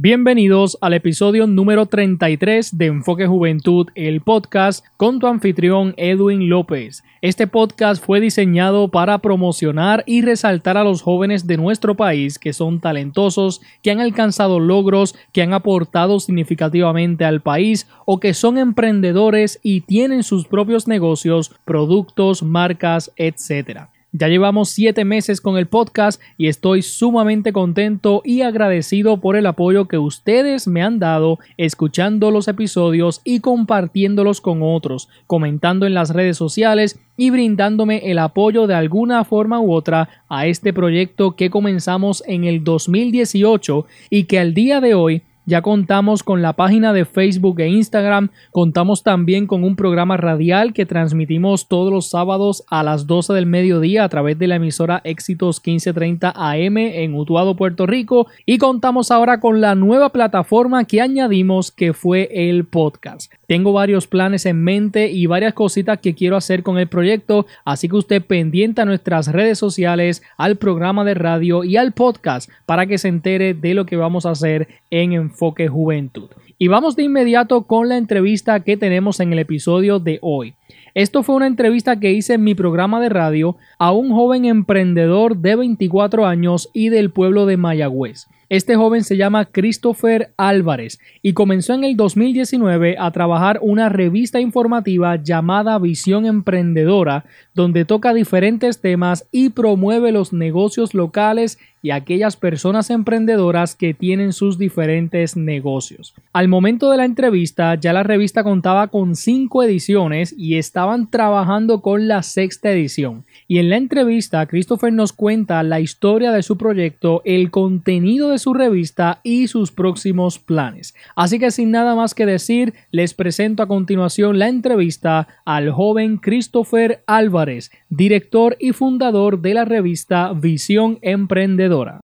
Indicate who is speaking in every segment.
Speaker 1: Bienvenidos al episodio número 33 de Enfoque Juventud, el podcast con tu anfitrión Edwin López. Este podcast fue diseñado para promocionar y resaltar a los jóvenes de nuestro país que son talentosos, que han alcanzado logros, que han aportado significativamente al país o que son emprendedores y tienen sus propios negocios, productos, marcas, etc. Ya llevamos siete meses con el podcast y estoy sumamente contento y agradecido por el apoyo que ustedes me han dado escuchando los episodios y compartiéndolos con otros, comentando en las redes sociales y brindándome el apoyo de alguna forma u otra a este proyecto que comenzamos en el 2018 y que al día de hoy ya contamos con la página de Facebook e Instagram, contamos también con un programa radial que transmitimos todos los sábados a las 12 del mediodía a través de la emisora Éxitos 1530 AM en Utuado, Puerto Rico y contamos ahora con la nueva plataforma que añadimos que fue el podcast. Tengo varios planes en mente y varias cositas que quiero hacer con el proyecto, así que usted pendiente a nuestras redes sociales, al programa de radio y al podcast para que se entere de lo que vamos a hacer en Enfoque Juventud. Y vamos de inmediato con la entrevista que tenemos en el episodio de hoy. Esto fue una entrevista que hice en mi programa de radio a un joven emprendedor de 24 años y del pueblo de Mayagüez. Este joven se llama Christopher Álvarez y comenzó en el 2019 a trabajar una revista informativa llamada Visión Emprendedora, donde toca diferentes temas y promueve los negocios locales y aquellas personas emprendedoras que tienen sus diferentes negocios. Al momento de la entrevista ya la revista contaba con cinco ediciones y estaban trabajando con la sexta edición. Y en la entrevista Christopher nos cuenta la historia de su proyecto, el contenido de su revista y sus próximos planes. Así que sin nada más que decir, les presento a continuación la entrevista al joven Christopher Álvarez, director y fundador de la revista Visión Emprendedora.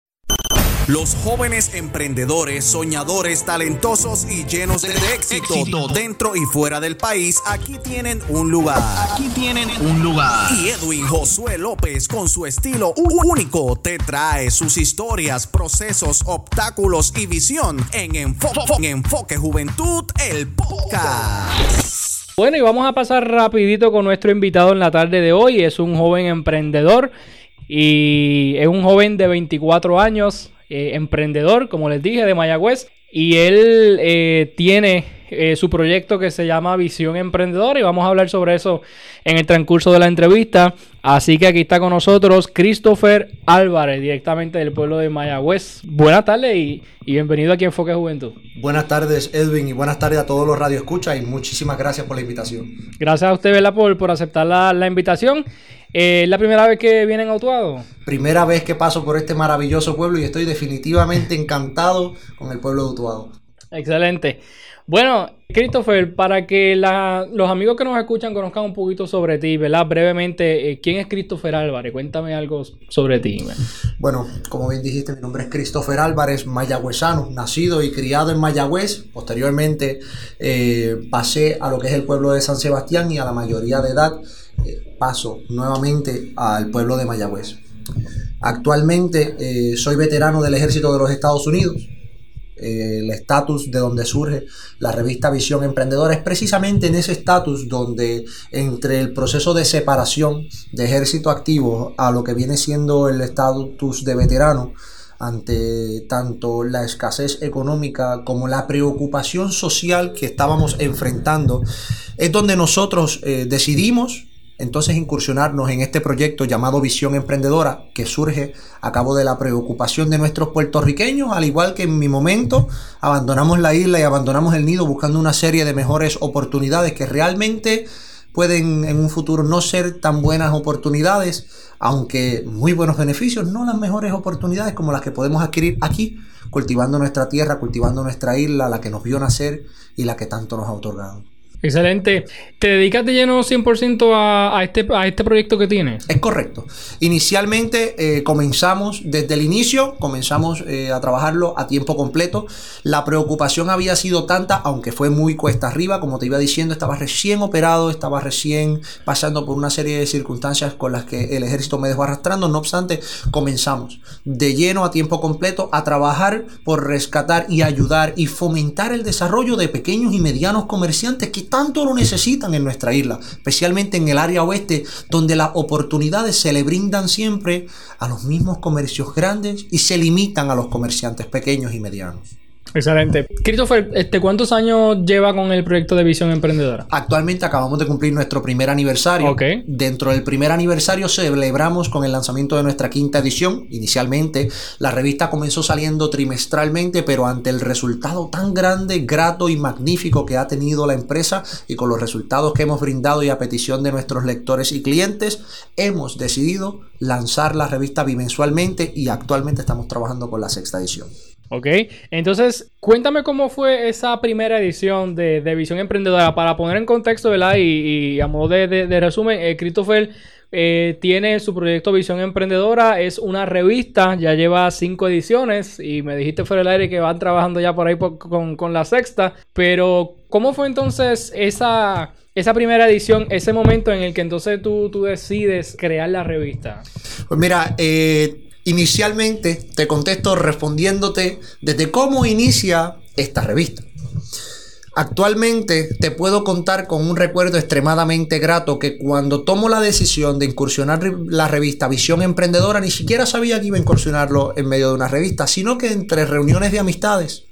Speaker 2: Los jóvenes emprendedores, soñadores, talentosos y llenos de, éxito, dentro y fuera del país, aquí tienen un lugar.
Speaker 3: Aquí tienen un lugar.
Speaker 2: Y Edwin Josué López, con su estilo único, te trae sus historias, procesos, obstáculos y visión en Enfoque, en Enfoque Juventud, el podcast.
Speaker 1: Bueno, y vamos a pasar rapidito con nuestro invitado en la tarde de hoy. Es un joven emprendedor y es un joven de 24 años, eh, emprendedor, como les dije, de Mayagüez. Y él eh, tiene eh, su proyecto que se llama Visión Emprendedora y vamos a hablar sobre eso en el transcurso de la entrevista. Así que aquí está con nosotros Christopher Álvarez, directamente del pueblo de Mayagüez. Buenas tardes y, bienvenido aquí a Enfoque Juventud.
Speaker 3: Buenas tardes, Edwin, y buenas tardes a todos los radioescuchas y muchísimas gracias por la invitación.
Speaker 1: Gracias a usted, ¿verdad? Por, por aceptar la, la invitación. ¿Es la primera vez que vienen a Utuado?
Speaker 3: Primera vez que paso por este maravilloso pueblo y estoy definitivamente encantado con el pueblo de Utuado.
Speaker 1: Excelente. Bueno, Christopher, para que los amigos que nos escuchan conozcan un poquito sobre ti, ¿verdad? Brevemente, eh, ¿quién es Christopher Álvarez? Cuéntame algo sobre ti.
Speaker 3: Bueno, como bien dijiste, mi nombre es Christopher Álvarez, mayagüezano, nacido y criado en Mayagüez. Posteriormente eh, pasé a lo que es el pueblo de San Sebastián y a la mayoría de edad eh, paso nuevamente al pueblo de Mayagüez. Actualmente soy veterano del ejército de los Estados Unidos el estatus de donde surge la revista Visión Emprendedora. Es precisamente en ese estatus donde entre el proceso de separación de ejército activo a lo que viene siendo el estatus de veterano ante tanto la escasez económica como la preocupación social que estábamos enfrentando es donde nosotros eh, decidimos entonces incursionarnos en este proyecto llamado Visión Emprendedora, que surge a cabo de la preocupación de nuestros puertorriqueños, al igual que en mi momento abandonamos la isla y abandonamos el nido buscando una serie de mejores oportunidades que realmente pueden en un futuro no ser tan buenas oportunidades, aunque muy buenos beneficios, no las mejores oportunidades como las que podemos adquirir aquí, cultivando nuestra tierra, cultivando nuestra isla, la que nos vio nacer y la que tanto nos ha otorgado.
Speaker 1: Excelente. ¿Te dedicas de lleno 100% a, a, este, a este proyecto que tienes?
Speaker 3: Es correcto. Inicialmente eh, comenzamos, desde el inicio, comenzamos eh, a trabajarlo a tiempo completo. La preocupación había sido tanta, aunque fue muy cuesta arriba, como te iba diciendo, estaba recién operado, estaba recién pasando por una serie de circunstancias con las que el ejército me dejó arrastrando. No obstante, comenzamos de lleno a tiempo completo a trabajar por rescatar y ayudar y fomentar el desarrollo de pequeños y medianos comerciantes que tanto lo necesitan en nuestra isla, especialmente en el área oeste, donde las oportunidades se le brindan siempre a los mismos comercios grandes y se limitan a los comerciantes pequeños y medianos.
Speaker 1: Excelente. Christopher, este, ¿cuántos años lleva con el proyecto de Visión Emprendedora?
Speaker 3: Actualmente acabamos de cumplir nuestro primer aniversario.
Speaker 1: Ok.
Speaker 3: Dentro del primer aniversario celebramos con el lanzamiento de nuestra quinta edición. Inicialmente la revista comenzó saliendo trimestralmente, pero ante el resultado tan grande, grato y magnífico que ha tenido la empresa y con los resultados que hemos brindado y a petición de nuestros lectores y clientes, hemos decidido lanzar la revista bimensualmente y actualmente estamos trabajando con la sexta edición.
Speaker 1: Ok, entonces cuéntame cómo fue esa primera edición de, de Visión Emprendedora para poner en contexto, ¿verdad? Y, a modo de, resumen, eh, Christopher eh, tiene su proyecto Visión Emprendedora, es una revista, ya lleva cinco ediciones y me dijiste fuera del aire que van trabajando ya por ahí con, con, la sexta, pero ¿cómo fue entonces esa, esa primera edición, ese momento en el que entonces tú, tú decides crear la revista?
Speaker 3: Pues mira, eh Inicialmente te contesto respondiéndote desde cómo inicia esta revista. Actualmente te puedo contar con un recuerdo extremadamente grato que cuando tomo la decisión de incursionar la revista Visión Emprendedora ni siquiera sabía que iba a incursionarlo en medio de una revista, sino que entre reuniones de amistades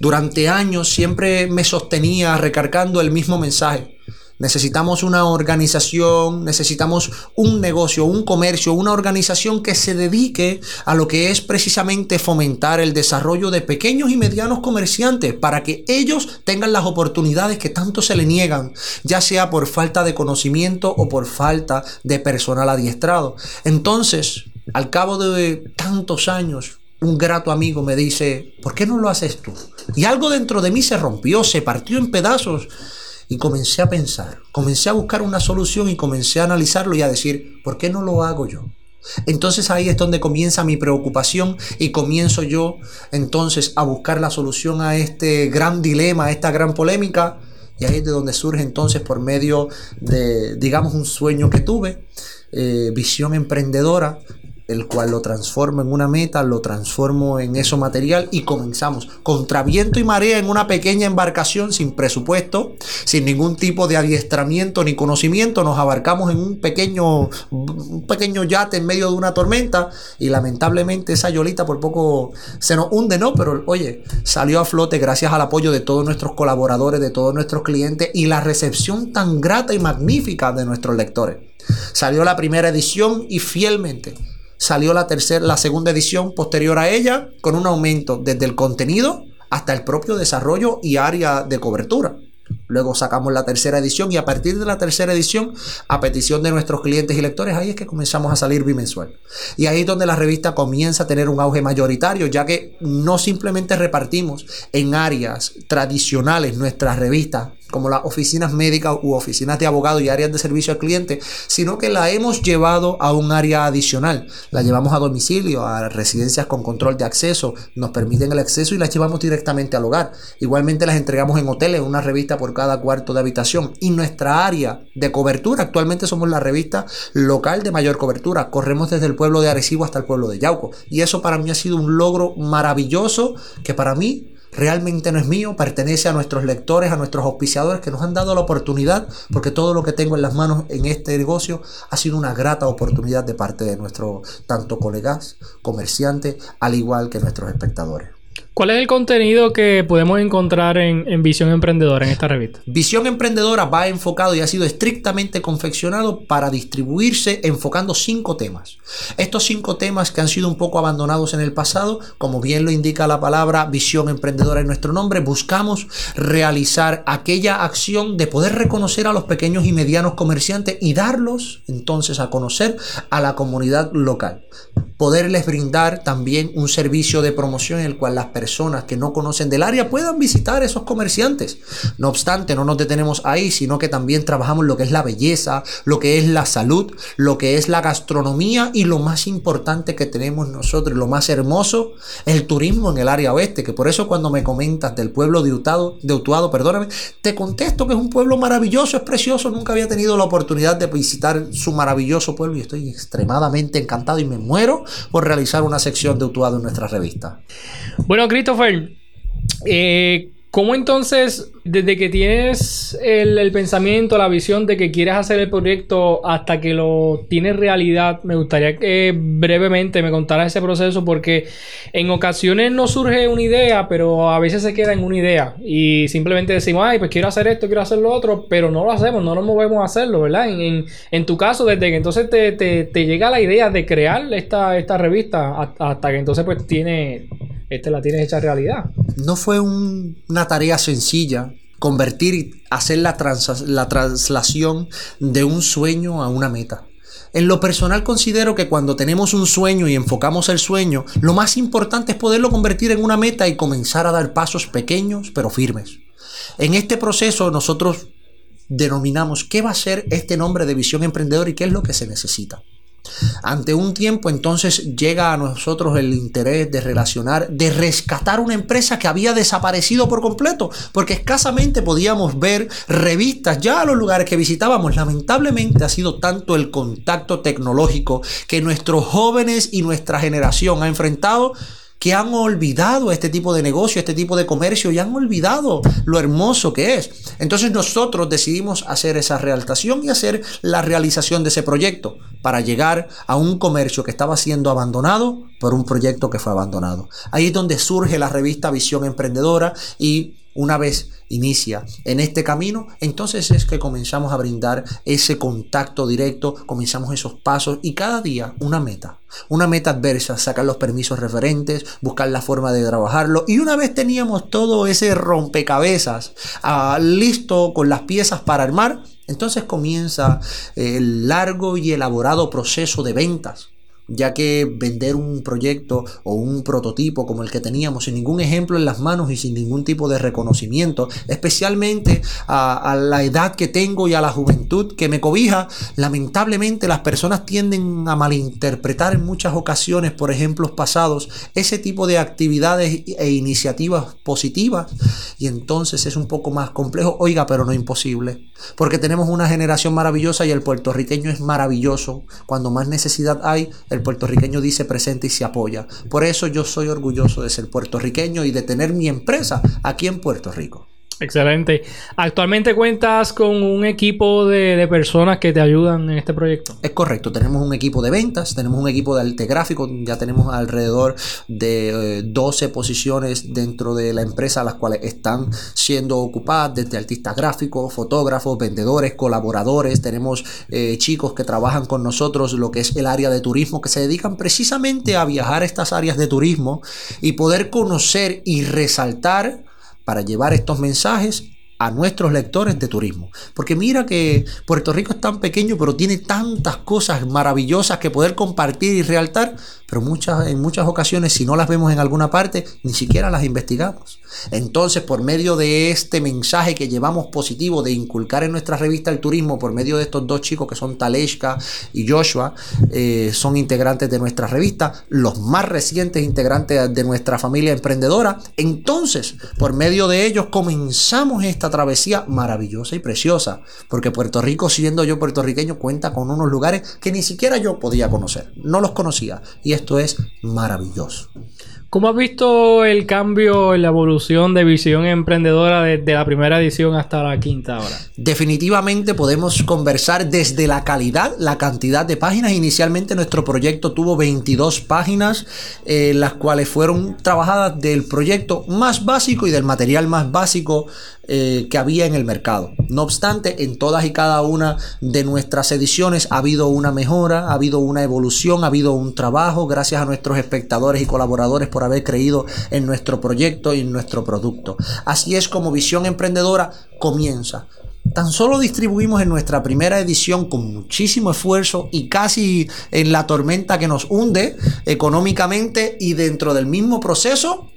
Speaker 3: durante años siempre me sostenía recargando el mismo mensaje. Necesitamos una organización, necesitamos un negocio, un comercio, una organización que se dedique a lo que es precisamente fomentar el desarrollo de pequeños y medianos comerciantes para que ellos tengan las oportunidades que tanto se le niegan, ya sea por falta de conocimiento o por falta de personal adiestrado. Entonces, al cabo de tantos años, un grato amigo me dice, ¿por qué no lo haces tú? Y algo dentro de mí se rompió, se partió en pedazos y comencé a pensar, comencé a buscar una solución y comencé a analizarlo y a decir, ¿por qué no lo hago yo? Entonces ahí es donde comienza mi preocupación y comienzo yo entonces a buscar la solución a este gran dilema, a esta gran polémica. Y ahí es de donde surge entonces por medio de, digamos, un sueño que tuve, eh, visión emprendedora, el cual lo transformo en una meta, lo transformo en eso material y comenzamos contra viento y marea en una pequeña embarcación sin presupuesto, sin ningún tipo de adiestramiento ni conocimiento, nos abarcamos en un pequeño, un pequeño yate en medio de una tormenta y lamentablemente esa yolita por poco se nos hunde, ¿no? Pero oye, salió a flote gracias al apoyo de todos nuestros colaboradores, de todos nuestros clientes y la recepción tan grata y magnífica de nuestros lectores. Salió la primera edición y fielmente salió la tercera, la segunda edición posterior a ella, con un aumento desde el contenido hasta el propio desarrollo y área de cobertura. Luego sacamos la tercera edición y a partir de la tercera edición, a petición de nuestros clientes y lectores, ahí es que comenzamos a salir bimensual. Y ahí es donde la revista comienza a tener un auge mayoritario, ya que no simplemente repartimos en áreas tradicionales nuestras revistas como las oficinas médicas u oficinas de abogados y áreas de servicio al cliente, sino que la hemos llevado a un área adicional. La llevamos a domicilio, a residencias con control de acceso, nos permiten el acceso y las llevamos directamente al hogar. Igualmente las entregamos en hoteles, una revista por cuarto de habitación. Y nuestra área de cobertura, actualmente somos la revista local de mayor cobertura. Corremos desde el pueblo de Arecibo hasta el pueblo de Yauco. Y eso para mí ha sido un logro maravilloso que para mí realmente no es mío, pertenece a nuestros lectores, a nuestros auspiciadores que nos han dado la oportunidad, porque todo lo que tengo en las manos en este negocio ha sido una grata oportunidad de parte de nuestros tanto colegas, comerciantes, al igual que nuestros espectadores.
Speaker 1: ¿Cuál es el contenido que podemos encontrar en, Visión Emprendedora en esta revista?
Speaker 3: Visión Emprendedora va enfocado y ha sido estrictamente confeccionado para distribuirse enfocando cinco temas. Estos cinco temas que han sido un poco abandonados en el pasado, como bien lo indica la palabra Visión Emprendedora en nuestro nombre, buscamos realizar aquella acción de poder reconocer a los pequeños y medianos comerciantes y darlos entonces a conocer a la comunidad local poderles brindar también un servicio de promoción en el cual las personas que no conocen del área puedan visitar esos comerciantes. No obstante, no nos detenemos ahí, sino que también trabajamos lo que es la belleza, lo que es la salud, lo que es la gastronomía y lo más importante que tenemos nosotros, lo más hermoso, el turismo en el área oeste, que por eso cuando me comentas del pueblo de Utuado, de Utuado, perdóname, te contesto que es un pueblo maravilloso, es precioso, nunca había tenido la oportunidad de visitar su maravilloso pueblo y estoy extremadamente encantado y me muero por realizar una sección de Utuado en nuestra revista.
Speaker 1: Bueno, Christopher, eh, ¿Cómo entonces, desde que tienes el, pensamiento, la visión de que quieres hacer el proyecto hasta que lo tienes realidad, me gustaría que brevemente me contaras ese proceso porque en ocasiones no surge una idea, pero a veces se queda en una idea y simplemente decimos, ay, pues quiero hacer esto, quiero hacer lo otro, pero no lo hacemos, no nos movemos a hacerlo, ¿verdad? En, tu caso, desde que entonces te, llega la idea de crear esta, esta revista hasta que entonces pues tiene este la tienes hecha realidad.
Speaker 3: No fue una tarea sencilla convertir, hacer la, la traslación de un sueño a una meta. En lo personal considero que cuando tenemos un sueño y enfocamos el sueño, lo más importante es poderlo convertir en una meta y comenzar a dar pasos pequeños pero firmes. En este proceso nosotros denominamos qué va a ser este nombre de visión emprendedor y qué es lo que se necesita. Ante un tiempo entonces llega a nosotros el interés de relacionar, de rescatar una empresa que había desaparecido por completo, porque escasamente podíamos ver revistas ya a los lugares que visitábamos. Lamentablemente ha sido tanto el contacto tecnológico que nuestros jóvenes y nuestra generación ha enfrentado que han olvidado este tipo de negocio, este tipo de comercio y han olvidado lo hermoso que es. Entonces nosotros decidimos hacer esa realtación y hacer la realización de ese proyecto para llegar a un comercio que estaba siendo abandonado por un proyecto que fue abandonado. Ahí es donde surge la revista Visión Emprendedora y una vez inicia en este camino, entonces es que comenzamos a brindar ese contacto directo, comenzamos esos pasos y cada día una meta, una meta adversa, sacar los permisos referentes, buscar la forma de trabajarlo. Y una vez teníamos todo ese rompecabezas ah, listo con las piezas para armar, entonces comienza el largo y elaborado proceso de ventas ya que vender un proyecto o un prototipo como el que teníamos sin ningún ejemplo en las manos y sin ningún tipo de reconocimiento, especialmente a, la edad que tengo y a la juventud que me cobija, lamentablemente las personas tienden a malinterpretar en muchas ocasiones por ejemplos pasados ese tipo de actividades e iniciativas positivas y entonces es un poco más complejo, oiga, pero no imposible, porque tenemos una generación maravillosa y el puertorriqueño es maravilloso, cuando más necesidad hay, el puertorriqueño dice presente y se apoya. Por eso yo soy orgulloso de ser puertorriqueño y de tener mi empresa aquí en Puerto Rico.
Speaker 1: Excelente. Actualmente cuentas con un equipo de, personas que te ayudan en este proyecto.
Speaker 3: Es correcto, tenemos un equipo de ventas, tenemos un equipo de arte gráfico, ya tenemos alrededor de 12 eh, posiciones dentro de la empresa, las cuales están siendo ocupadas desde artistas gráficos, fotógrafos, vendedores, colaboradores, tenemos eh, chicos que trabajan con nosotros lo que es el área de turismo, que se dedican precisamente a viajar a estas áreas de turismo y poder conocer y resaltar para llevar estos mensajes a nuestros lectores de turismo. Porque mira que Puerto Rico es tan pequeño, pero tiene tantas cosas maravillosas que poder compartir y realtar, pero muchas, en muchas ocasiones si no las vemos en alguna parte, ni siquiera las investigamos. Entonces, por medio de este mensaje que llevamos positivo de inculcar en nuestra revista el turismo, por medio de estos dos chicos que son Taleshka y Joshua, eh, son integrantes de nuestra revista, los más recientes integrantes de nuestra familia emprendedora. Entonces, por medio de ellos comenzamos esta travesía maravillosa y preciosa, porque Puerto Rico, siendo yo puertorriqueño, cuenta con unos lugares que ni siquiera yo podía conocer, no los conocía, y esto es maravilloso.
Speaker 1: ¿Cómo has visto el cambio en la evolución de visión emprendedora desde la primera edición hasta la quinta ahora?
Speaker 3: Definitivamente podemos conversar desde la calidad, la cantidad de páginas. Inicialmente nuestro proyecto tuvo 22 páginas, eh, las cuales fueron trabajadas del proyecto más básico y del material más básico eh, que había en el mercado. No obstante, en todas y cada una de nuestras ediciones ha habido una mejora, ha habido una evolución, ha habido un trabajo, gracias a nuestros espectadores y colaboradores por haber creído en nuestro proyecto y en nuestro producto. Así es como Visión Emprendedora comienza Tan solo distribuimos en nuestra primera edición con muchísimo esfuerzo y casi en la tormenta que nos hunde económicamente y dentro del mismo proceso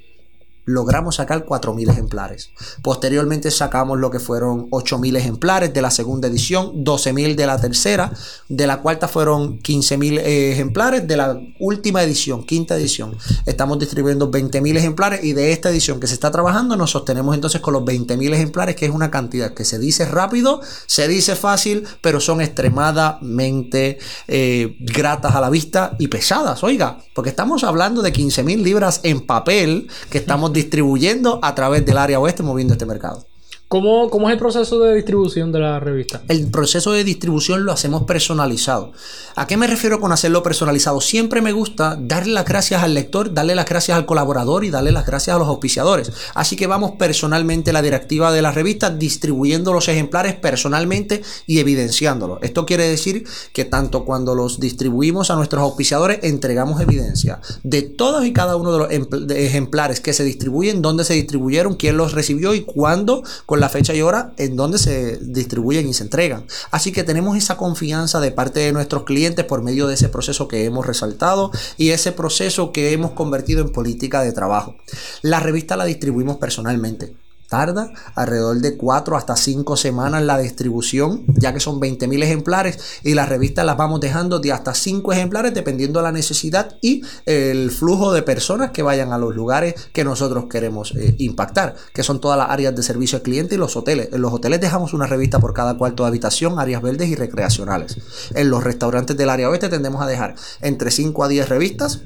Speaker 3: logramos sacar 4.000 ejemplares. Posteriormente sacamos lo que fueron 8.000 ejemplares de la segunda edición, 12.000 de la tercera, de la cuarta fueron 15.000 ejemplares, de la última edición, quinta edición, estamos distribuyendo 20.000 ejemplares y de esta edición que se está trabajando nos sostenemos entonces con los 20.000 ejemplares, que es una cantidad que se dice rápido, se dice fácil, pero son extremadamente eh, gratas a la vista y pesadas, oiga, porque estamos hablando de 15.000 libras en papel que estamos distribuyendo a través del área oeste moviendo este mercado.
Speaker 1: ¿Cómo, ¿Cómo, es el proceso de distribución de la revista?
Speaker 3: El proceso de distribución lo hacemos personalizado. ¿A qué me refiero con hacerlo personalizado? Siempre me gusta darle las gracias al lector, darle las gracias al colaborador y darle las gracias a los auspiciadores. Así que vamos personalmente la directiva de la revista distribuyendo los ejemplares personalmente y evidenciándolos. Esto quiere decir que tanto cuando los distribuimos a nuestros auspiciadores entregamos evidencia de todos y cada uno de los ejemplares que se distribuyen, dónde se distribuyeron, quién los recibió y cuándo, con la fecha y hora en donde se distribuyen y se entregan. Así que tenemos esa confianza de parte de nuestros clientes por medio de ese proceso que hemos resaltado y ese proceso que hemos convertido en política de trabajo. La revista la distribuimos personalmente tarda alrededor de 4 hasta 5 semanas la distribución, ya que son 20.000 ejemplares y las revistas las vamos dejando de hasta 5 ejemplares dependiendo de la necesidad y el flujo de personas que vayan a los lugares que nosotros queremos eh, impactar, que son todas las áreas de servicio al cliente y los hoteles. En los hoteles dejamos una revista por cada cuarto de habitación, áreas verdes y recreacionales. En los restaurantes del área oeste tendemos a dejar entre 5 a 10 revistas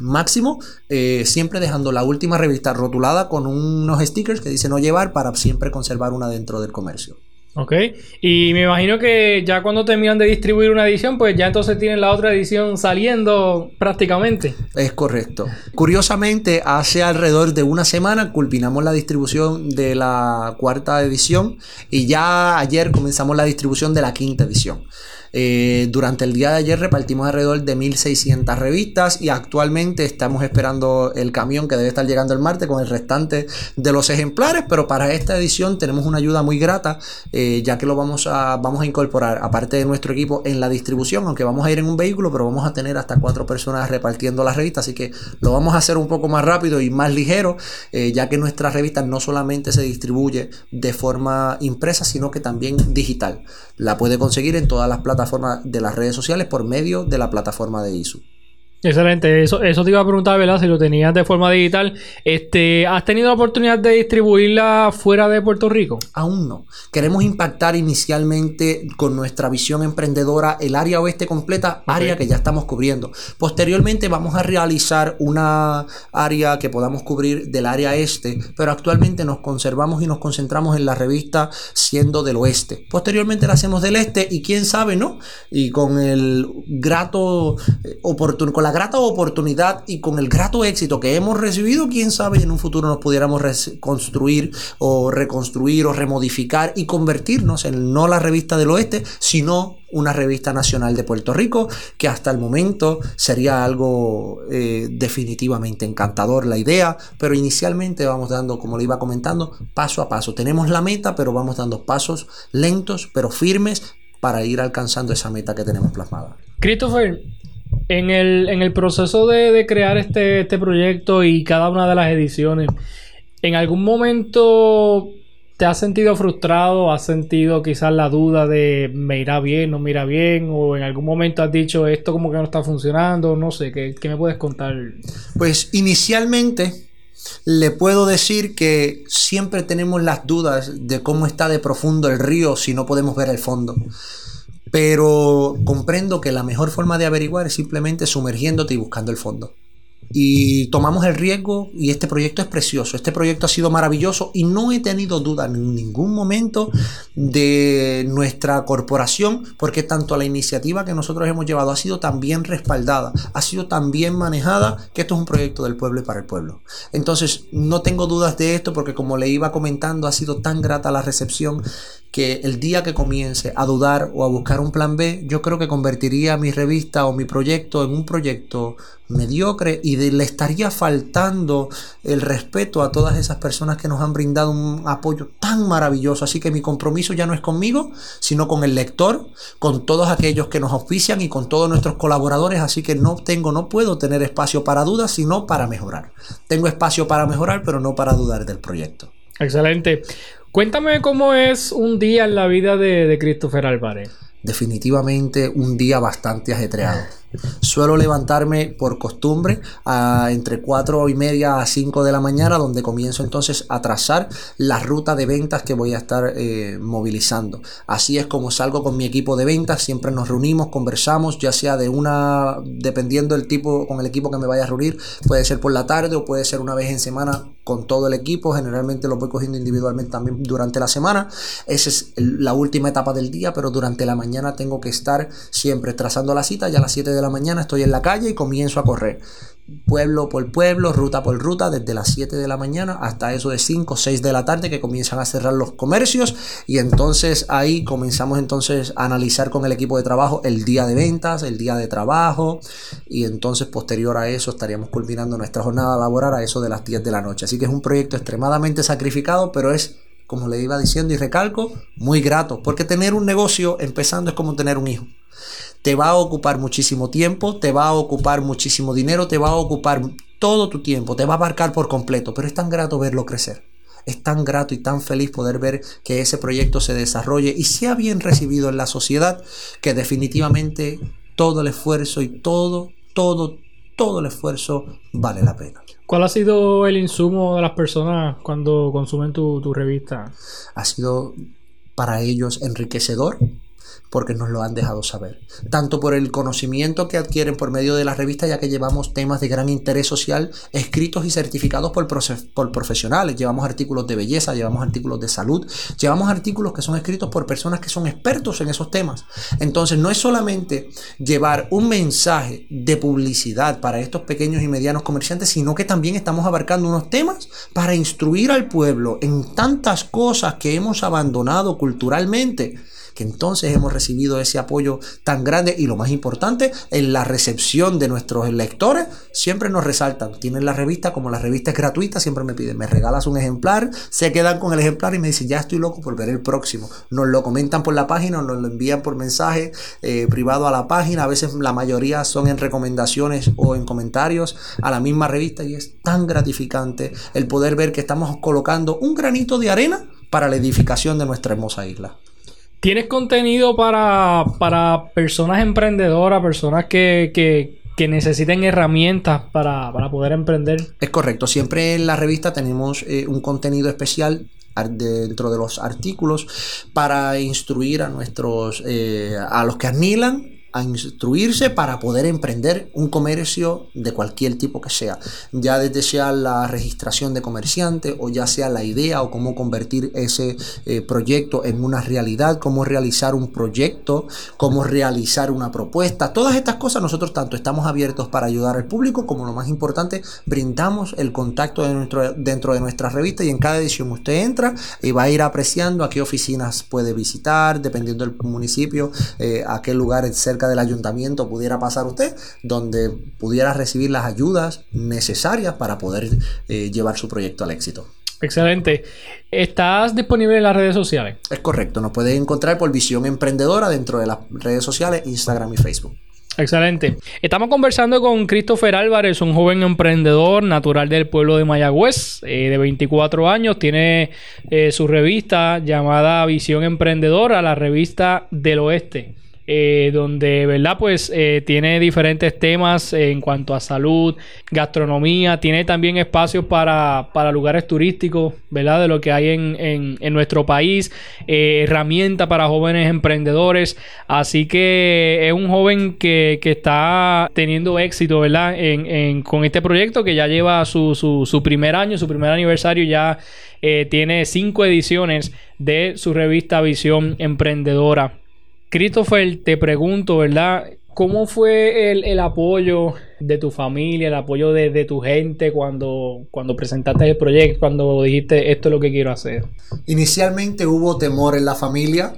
Speaker 3: máximo, eh, siempre dejando la última revista rotulada con unos stickers que dicen no llevar para siempre conservar una dentro del comercio.
Speaker 1: Ok, y me imagino que ya cuando terminan de distribuir una edición, pues ya entonces tienen la otra edición saliendo prácticamente.
Speaker 3: Es correcto. Curiosamente, hace alrededor de una semana culminamos la distribución de la cuarta edición y ya ayer comenzamos la distribución de la quinta edición. Eh, durante el día de ayer repartimos alrededor de 1.600 revistas y actualmente estamos esperando el camión que debe estar llegando el martes con el restante de los ejemplares, pero para esta edición tenemos una ayuda muy grata, eh, ya que lo vamos a, vamos a incorporar, aparte de nuestro equipo, en la distribución, aunque vamos a ir en un vehículo, pero vamos a tener hasta cuatro personas repartiendo las revistas, así que lo vamos a hacer un poco más rápido y más ligero, eh, ya que nuestra revista no solamente se distribuye de forma impresa, sino que también digital. La puede conseguir en todas las plataformas de las redes sociales por medio de la plataforma de ISU.
Speaker 1: Excelente, eso, eso te iba a preguntar, ¿verdad? Si lo tenías de forma digital. Este, ¿Has tenido la oportunidad de distribuirla fuera de Puerto Rico?
Speaker 3: Aún no. Queremos impactar inicialmente con nuestra visión emprendedora el área oeste completa, área que ya estamos cubriendo. Posteriormente vamos a realizar una área que podamos cubrir del área este, pero actualmente nos conservamos y nos concentramos en la revista siendo del oeste. Posteriormente la hacemos del este y quién sabe, ¿no? Y con el grato eh, oportunidad, con la grata oportunidad y con el grato éxito que hemos recibido, quién sabe en un futuro nos pudiéramos reconstruir o reconstruir o remodificar y convertirnos en no la revista del oeste, sino una revista nacional de Puerto Rico, que hasta el momento sería algo eh, definitivamente encantador la idea, pero inicialmente vamos dando, como le iba comentando, paso a paso. Tenemos la meta, pero vamos dando pasos lentos, pero firmes para ir alcanzando esa meta que tenemos plasmada.
Speaker 1: Christopher, en el, proceso de, crear este, este, proyecto y cada una de las ediciones, ¿en algún momento te has sentido frustrado? ¿Has sentido quizás la duda de me irá bien, no me irá bien? ¿O en algún momento has dicho esto como que no está funcionando? No sé, ¿qué, qué me puedes contar?
Speaker 3: Pues inicialmente le puedo decir que siempre tenemos las dudas de cómo está de profundo el río si no podemos ver el fondo. Pero comprendo que la mejor forma de averiguar es simplemente sumergiéndote y buscando el fondo y tomamos el riesgo y este proyecto es precioso, este proyecto ha sido maravilloso y no he tenido duda en ningún momento de nuestra corporación porque tanto la iniciativa que nosotros hemos llevado ha sido tan bien respaldada, ha sido tan bien manejada que esto es un proyecto del pueblo y para el pueblo. Entonces no tengo dudas de esto porque como le iba comentando ha sido tan grata la recepción que el día que comience a dudar o a buscar un plan B, yo creo que convertiría mi revista o mi proyecto en un proyecto mediocre y le estaría faltando el respeto a todas esas personas que nos han brindado un apoyo tan maravilloso. Así que mi compromiso ya no es conmigo, sino con el lector, con todos aquellos que nos auspician y con todos nuestros colaboradores. Así que no tengo, no puedo tener espacio para dudas, sino para mejorar. Tengo espacio para mejorar, pero no para dudar del proyecto.
Speaker 1: Excelente. Cuéntame cómo es un día en la vida de, Christopher Álvarez.
Speaker 3: Definitivamente un día bastante ajetreado. Suelo levantarme por costumbre a entre 4 y media a 5 de la mañana, donde comienzo entonces a trazar la ruta de ventas que voy a estar eh, movilizando. Así es como salgo con mi equipo de ventas, siempre nos reunimos, conversamos, ya sea de una, dependiendo del tipo, con el equipo que me vaya a reunir, puede ser por la tarde o puede ser una vez en semana con todo el equipo. Generalmente lo voy cogiendo individualmente también durante la semana. Esa es la última etapa del día, pero durante la mañana tengo que estar siempre trazando la cita. Ya a las 7 de la mañana estoy en la calle y comienzo a correr. Pueblo por pueblo, ruta por ruta, desde las 7 de la mañana hasta eso de 5 o 6 de la tarde que comienzan a cerrar los comercios y entonces ahí comenzamos entonces a analizar con el equipo de trabajo el día de ventas, el día de trabajo y entonces posterior a eso estaríamos culminando nuestra jornada laboral a eso de las 10 de la noche. Así que es un proyecto extremadamente sacrificado, pero es como le iba diciendo y recalco, muy grato, porque tener un negocio empezando es como tener un hijo te va a ocupar muchísimo tiempo, te va a ocupar muchísimo dinero, te va a ocupar todo tu tiempo, te va a abarcar por completo, pero es tan grato verlo crecer. Es tan grato y tan feliz poder ver que ese proyecto se desarrolle y sea bien recibido en la sociedad que definitivamente todo el esfuerzo y todo, todo, todo el esfuerzo vale la pena.
Speaker 1: ¿Cuál ha sido el insumo de las personas cuando consumen tu, tu revista?
Speaker 3: Ha sido para ellos enriquecedor, porque nos lo han dejado saber. Tanto por el conocimiento que adquieren por medio de la revista, ya que llevamos temas de gran interés social escritos y certificados por, por profesionales. Llevamos artículos de belleza, llevamos artículos de salud, llevamos artículos que son escritos por personas que son expertos en esos temas. Entonces no es solamente llevar un mensaje de publicidad para estos pequeños y medianos comerciantes, sino que también estamos abarcando unos temas para instruir al pueblo en tantas cosas que hemos abandonado culturalmente que entonces hemos recibido ese apoyo tan grande y lo más importante, en la recepción de nuestros lectores, siempre nos resaltan. Tienen la revista, como la revista es gratuita, siempre me piden, me regalas un ejemplar, se quedan con el ejemplar y me dicen, ya estoy loco por ver el próximo. Nos lo comentan por la página, nos lo envían por mensaje eh, privado a la página, a veces la mayoría son en recomendaciones o en comentarios a la misma revista y es tan gratificante el poder ver que estamos colocando un granito de arena para la edificación de nuestra hermosa isla.
Speaker 1: ¿Tienes contenido para, personas emprendedoras, personas que, que, necesiten herramientas para, poder emprender?
Speaker 3: Es correcto. Siempre en la revista tenemos eh, un contenido especial dentro de los artículos para instruir a nuestros eh, a los que anhelan a instruirse para poder emprender un comercio de cualquier tipo que sea, ya desde sea la registración de comerciante o ya sea la idea o cómo convertir ese eh, proyecto en una realidad, cómo realizar un proyecto, cómo realizar una propuesta, todas estas cosas nosotros tanto estamos abiertos para ayudar al público como lo más importante, brindamos el contacto de nuestro, dentro de nuestra revista y en cada edición usted entra y va a ir apreciando a qué oficinas puede visitar, dependiendo del municipio, eh, a qué lugares cerca del ayuntamiento pudiera pasar usted, donde pudiera recibir las ayudas necesarias para poder eh, llevar su proyecto al éxito.
Speaker 1: Excelente. ¿Estás disponible en las redes sociales?
Speaker 3: Es correcto, nos puedes encontrar por Visión Emprendedora dentro de las redes sociales, Instagram y Facebook.
Speaker 1: Excelente. Estamos conversando con Christopher Álvarez, un joven emprendedor natural del pueblo de Mayagüez, eh, de 24 años. Tiene eh, su revista llamada Visión Emprendedora, la revista del oeste. Eh, donde, ¿verdad? Pues eh, tiene diferentes temas en cuanto a salud, gastronomía, tiene también espacios para, lugares turísticos, ¿verdad? De lo que hay en, nuestro país, eh, herramientas para jóvenes emprendedores, así que es un joven que, está teniendo éxito, ¿verdad? En, con este proyecto que ya lleva su, su, su primer año, su primer aniversario, ya tiene cinco ediciones de su revista Visión Emprendedora. Christopher, te pregunto, ¿verdad? ¿Cómo fue el, apoyo de tu familia, el apoyo de, tu gente cuando, cuando presentaste el proyecto, cuando dijiste esto es lo que quiero hacer?
Speaker 3: Inicialmente hubo temor en la familia,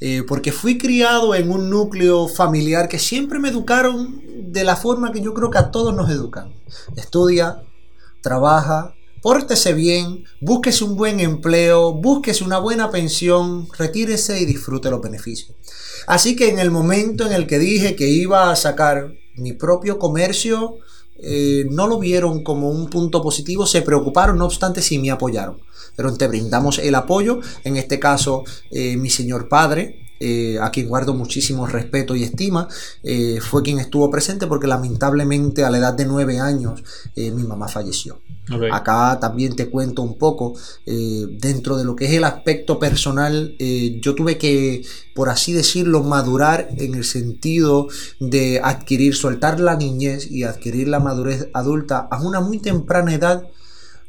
Speaker 3: eh, porque fui criado en un núcleo familiar que siempre me educaron de la forma que yo creo que a todos nos educan. Estudia, trabaja, pórtese bien, búsquese un buen empleo, búsquese una buena pensión, retírese y disfrute los beneficios. Así que en el momento en el que dije que iba a sacar mi propio comercio, eh, no lo vieron como un punto positivo, se preocuparon, no obstante, sí me apoyaron. Pero te brindamos el apoyo, en este caso eh, mi señor padre, eh, a quien guardo muchísimo respeto y estima, fue quien estuvo presente porque lamentablemente a la edad de nueve años mi mamá falleció. Acá también te cuento un poco, dentro de lo que es el aspecto personal, yo tuve que, por así decirlo, madurar en el sentido de adquirir, soltar la niñez y adquirir la madurez adulta a una muy temprana edad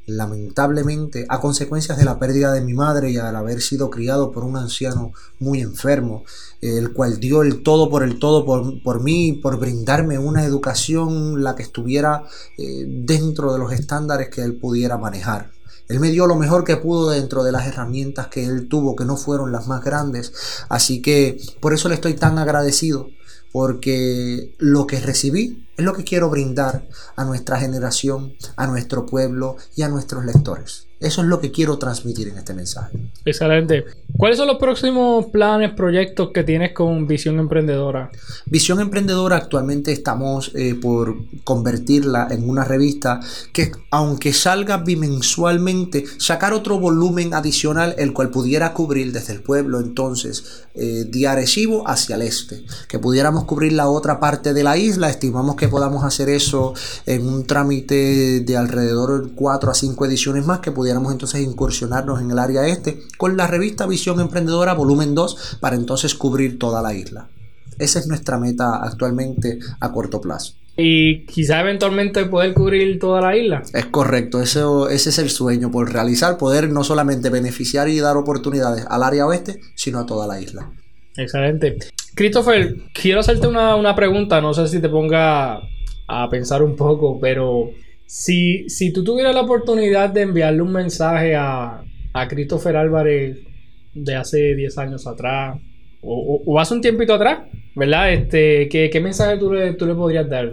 Speaker 3: lamentablemente, a consecuencias de la pérdida de mi madre y al haber sido criado por un anciano muy enfermo, el cual dio el todo por el todo por, por mí, por brindarme una educación la que estuviera eh, dentro de los estándares que él pudiera manejar. Él me dio lo mejor que pudo dentro de las herramientas que él tuvo, que no fueron las más grandes. Así que por eso le estoy tan agradecido, porque lo que recibí es lo que quiero brindar a nuestra generación, a nuestro pueblo y a nuestros lectores. Eso es lo que quiero transmitir en este mensaje.
Speaker 1: Excelente. ¿Cuáles son los próximos planes, proyectos que tienes con Visión Emprendedora?
Speaker 3: Visión Emprendedora actualmente estamos eh, por convertirla en una revista que aunque salga bimensualmente, sacar otro volumen adicional el cual pudiera cubrir desde el pueblo entonces eh, de Arecibo hacia el este. Que pudiéramos cubrir la otra parte de la isla. Estimamos que podamos hacer eso en un trámite de alrededor de 4 a 5 ediciones más que pudiera entonces incursionarnos en el área este con la revista Visión Emprendedora volumen 2 para entonces cubrir toda la isla. Esa es nuestra meta actualmente a corto plazo.
Speaker 1: Y quizá eventualmente poder cubrir toda la isla.
Speaker 3: Es correcto, eso, ese es el sueño por realizar, poder no solamente beneficiar y dar oportunidades al área oeste, sino a toda la isla.
Speaker 1: Excelente. Christopher, quiero hacerte una, una pregunta, no sé si te ponga a pensar un poco, pero si, si tú tuvieras la oportunidad de enviarle un mensaje a, a Christopher Álvarez de hace 10 años atrás, o, hace un tiempito atrás, ¿verdad? Este, ¿qué, mensaje tú le, tú le podrías dar?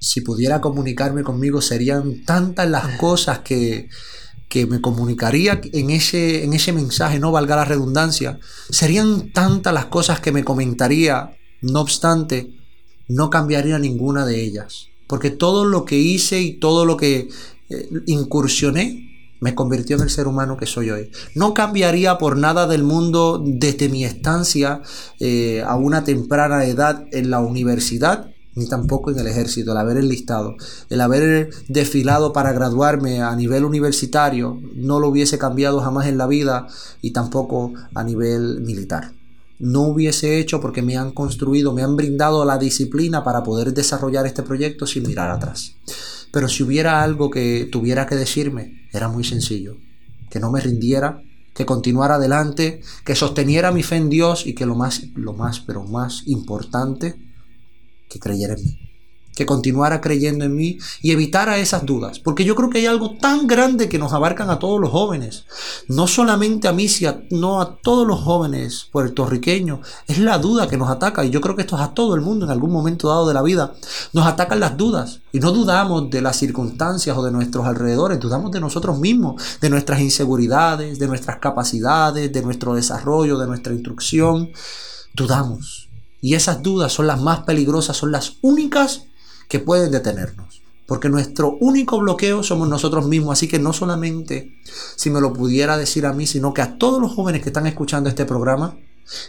Speaker 3: Si pudiera comunicarme conmigo, serían tantas las cosas que, que me comunicaría en ese, en ese mensaje, no valga la redundancia. Serían tantas las cosas que me comentaría, no obstante, no cambiaría ninguna de ellas porque todo lo que hice y todo lo que eh, incursioné me convirtió en el ser humano que soy hoy. No cambiaría por nada del mundo desde mi estancia eh, a una temprana edad en la universidad, ni tampoco en el ejército, el haber enlistado, el haber desfilado para graduarme a nivel universitario, no lo hubiese cambiado jamás en la vida y tampoco a nivel militar no hubiese hecho porque me han construido, me han brindado la disciplina para poder desarrollar este proyecto sin mirar atrás. Pero si hubiera algo que tuviera que decirme, era muy sencillo. Que no me rindiera, que continuara adelante, que sosteniera mi fe en Dios y que lo más, lo más, pero más importante, que creyera en mí que continuara creyendo en mí y evitara esas dudas. Porque yo creo que hay algo tan grande que nos abarcan a todos los jóvenes. No solamente a mí, sino a todos los jóvenes puertorriqueños. Es la duda que nos ataca. Y yo creo que esto es a todo el mundo en algún momento dado de la vida. Nos atacan las dudas. Y no dudamos de las circunstancias o de nuestros alrededores. Dudamos de nosotros mismos, de nuestras inseguridades, de nuestras capacidades, de nuestro desarrollo, de nuestra instrucción. Dudamos. Y esas dudas son las más peligrosas, son las únicas que pueden detenernos. Porque nuestro único bloqueo somos nosotros mismos. Así que no solamente si me lo pudiera decir a mí, sino que a todos los jóvenes que están escuchando este programa,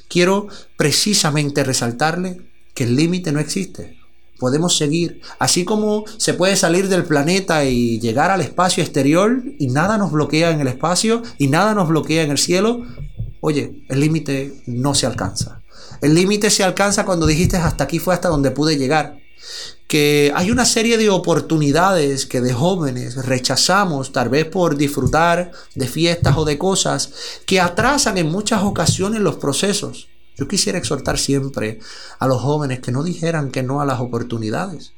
Speaker 3: quiero precisamente resaltarle que el límite no existe. Podemos seguir. Así como se puede salir del planeta y llegar al espacio exterior y nada nos bloquea en el espacio y nada nos bloquea en el cielo. Oye, el límite no se alcanza. El límite se alcanza cuando dijiste hasta aquí fue hasta donde pude llegar que hay una serie de oportunidades que de jóvenes rechazamos, tal vez por disfrutar de fiestas o de cosas que atrasan en muchas ocasiones los procesos. Yo quisiera exhortar siempre a los jóvenes que no dijeran que no a las oportunidades,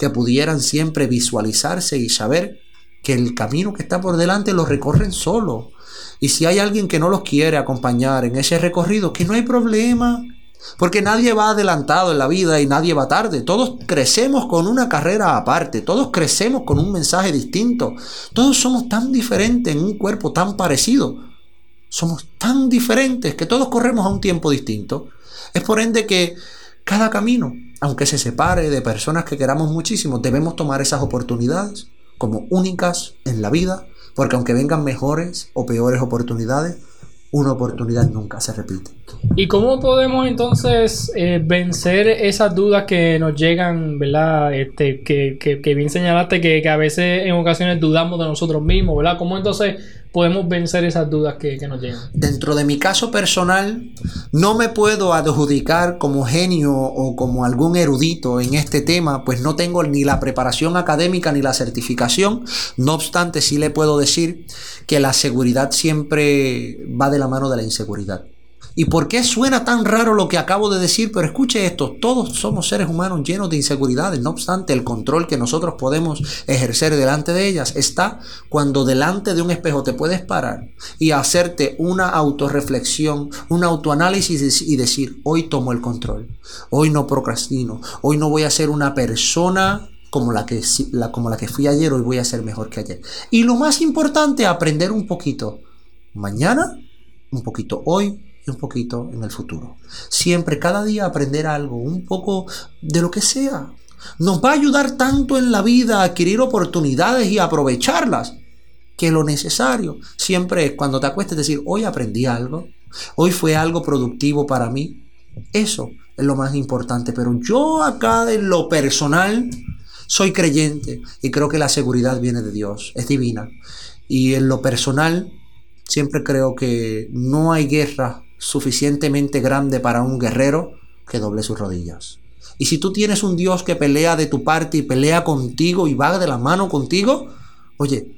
Speaker 3: que pudieran siempre visualizarse y saber que el camino que está por delante lo recorren solo Y si hay alguien que no los quiere acompañar en ese recorrido, que no hay problema. Porque nadie va adelantado en la vida y nadie va tarde. Todos crecemos con una carrera aparte. Todos crecemos con un mensaje distinto. Todos somos tan diferentes en un cuerpo tan parecido. Somos tan diferentes que todos corremos a un tiempo distinto. Es por ende que cada camino, aunque se separe de personas que queramos muchísimo, debemos tomar esas oportunidades como únicas en la vida, porque aunque vengan mejores o peores oportunidades, una oportunidad nunca se repite.
Speaker 1: ¿Y cómo podemos entonces eh, vencer esas dudas que nos llegan, ¿verdad? Este, que, que, que bien señalaste que, que, a veces en ocasiones dudamos de nosotros mismos, ¿verdad? ¿Cómo entonces podemos vencer esas dudas que, que, nos llegan?
Speaker 3: Dentro de mi caso personal, no me puedo adjudicar como genio o como algún erudito en este tema, pues no tengo ni la preparación académica ni la certificación. No obstante, sí le puedo decir que la seguridad siempre va de la mano de la inseguridad. ¿Y por qué suena tan raro lo que acabo de decir? Pero escuche esto, todos somos seres humanos llenos de inseguridades. No obstante, el control que nosotros podemos ejercer delante de ellas está cuando delante de un espejo te puedes parar y hacerte una autorreflexión, un autoanálisis y decir, hoy tomo el control, hoy no procrastino, hoy no voy a ser una persona como la, que, la, como la que fui ayer, hoy voy a ser mejor que ayer. Y lo más importante, aprender un poquito mañana, un poquito hoy y un poquito en el futuro. Siempre, cada día aprender algo, un poco de lo que sea. Nos va a ayudar tanto en la vida a adquirir oportunidades y aprovecharlas, que lo necesario siempre es cuando te acuestes decir, hoy aprendí algo, hoy fue algo productivo para mí. Eso es lo más importante, pero yo acá en lo personal soy creyente y creo que la seguridad viene de Dios, es divina. Y en lo personal siempre creo que no hay guerra suficientemente grande para un guerrero que doble sus rodillas. Y si tú tienes un Dios que pelea de tu parte y pelea contigo y va de la mano contigo, oye,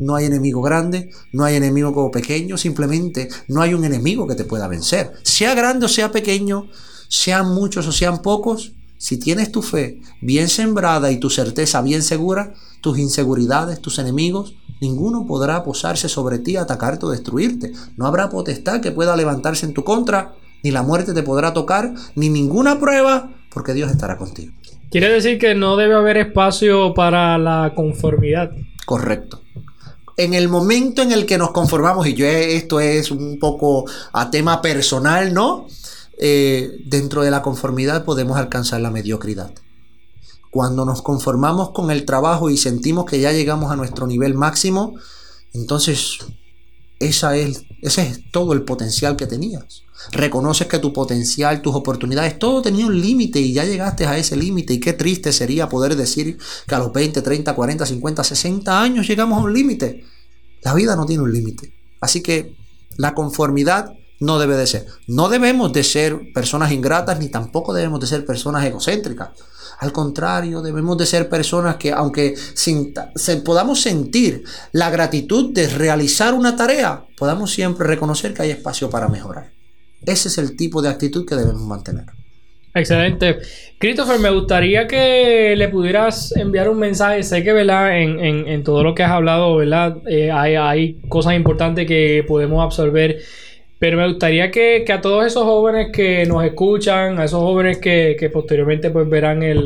Speaker 3: no hay enemigo grande, no hay enemigo pequeño, simplemente no hay un enemigo que te pueda vencer. Sea grande o sea pequeño, sean muchos o sean pocos, si tienes tu fe bien sembrada y tu certeza bien segura, tus inseguridades, tus enemigos, ninguno podrá posarse sobre ti, atacarte o destruirte. No habrá potestad que pueda levantarse en tu contra, ni la muerte te podrá tocar, ni ninguna prueba, porque Dios estará contigo.
Speaker 1: Quiere decir que no debe haber espacio para la conformidad.
Speaker 3: Correcto. En el momento en el que nos conformamos, y yo esto es un poco a tema personal, ¿no? Eh, dentro de la conformidad podemos alcanzar la mediocridad. Cuando nos conformamos con el trabajo y sentimos que ya llegamos a nuestro nivel máximo, entonces esa es, ese es todo el potencial que tenías. Reconoces que tu potencial, tus oportunidades, todo tenía un límite y ya llegaste a ese límite. Y qué triste sería poder decir que a los 20, 30, 40, 50, 60 años llegamos a un límite. La vida no tiene un límite. Así que la conformidad no debe de ser. No debemos de ser personas ingratas ni tampoco debemos de ser personas egocéntricas. Al contrario, debemos de ser personas que aunque se, podamos sentir la gratitud de realizar una tarea, podamos siempre reconocer que hay espacio para mejorar. Ese es el tipo de actitud que debemos mantener.
Speaker 1: Excelente. Christopher, me gustaría que le pudieras enviar un mensaje. Sé que, ¿verdad? En, en, todo lo que has hablado, ¿verdad? Eh, hay, hay cosas importantes que podemos absorber pero me gustaría que, a todos esos jóvenes que nos escuchan, a esos jóvenes que, posteriormente pues verán el,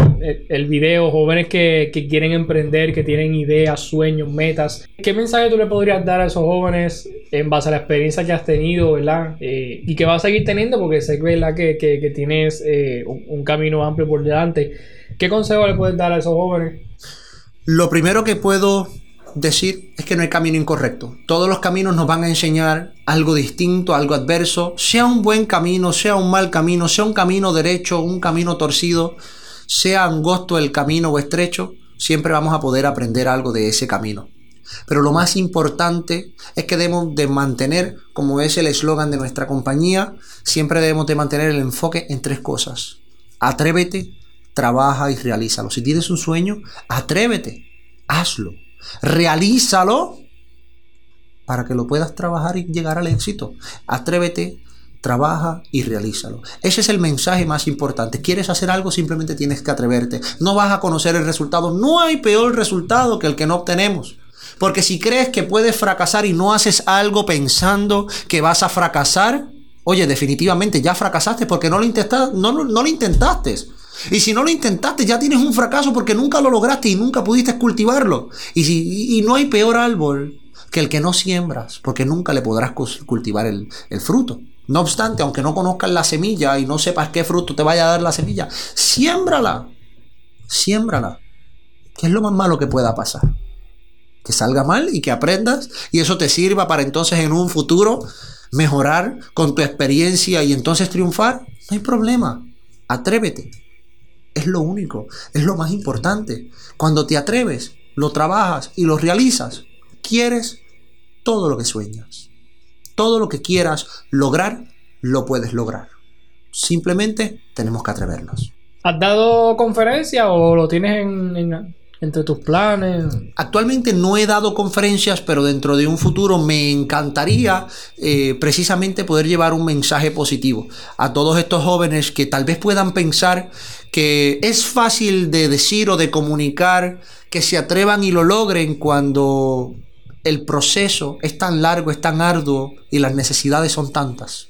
Speaker 1: el, video, jóvenes que, quieren emprender, que tienen ideas, sueños, metas, ¿qué mensaje tú le podrías dar a esos jóvenes en base a la experiencia que has tenido, ¿verdad? Eh, y que vas a seguir teniendo porque sé ¿verdad? que, que, tienes eh, un, un camino amplio por delante. ¿Qué consejo le puedes dar a esos jóvenes?
Speaker 3: Lo primero que puedo decir es que no hay camino incorrecto. Todos los caminos nos van a enseñar algo distinto, algo adverso, sea un buen camino, sea un mal camino, sea un camino derecho, un camino torcido, sea angosto el camino o estrecho, siempre vamos a poder aprender algo de ese camino. Pero lo más importante es que debemos de mantener, como es el eslogan de nuestra compañía, siempre debemos de mantener el enfoque en tres cosas. Atrévete, trabaja y realízalo. Si tienes un sueño, atrévete, hazlo realízalo para que lo puedas trabajar y llegar al éxito. Atrévete, trabaja y realízalo. Ese es el mensaje más importante. ¿Quieres hacer algo? Simplemente tienes que atreverte. No vas a conocer el resultado. No hay peor resultado que el que no obtenemos. Porque si crees que puedes fracasar y no haces algo pensando que vas a fracasar, oye, definitivamente ya fracasaste porque no lo, no, no, lo intentaste. Y si no lo intentaste, ya tienes un fracaso porque nunca lo lograste y nunca pudiste cultivarlo. Y, si, y no hay peor árbol que el que no siembras, porque nunca le podrás cultivar el, el fruto. No obstante, aunque no conozcas la semilla y no sepas qué fruto te vaya a dar la semilla, siémbrala. Siémbrala. ¿Qué es lo más malo que pueda pasar? Que salga mal y que aprendas y eso te sirva para entonces en un futuro mejorar con tu experiencia y entonces triunfar. No hay problema. Atrévete. Es lo único, es lo más importante. Cuando te atreves, lo trabajas y lo realizas, quieres todo lo que sueñas. Todo lo que quieras lograr, lo puedes lograr. Simplemente tenemos que atrevernos.
Speaker 1: ¿Has dado conferencia o lo tienes entre tus planes?
Speaker 3: Actualmente no he dado conferencias, pero dentro de un futuro me encantaría eh, precisamente poder llevar un mensaje positivo a todos estos jóvenes que tal vez puedan pensar que es fácil de decir o de comunicar, que se atrevan y lo logren cuando el proceso es tan largo, es tan arduo y las necesidades son tantas.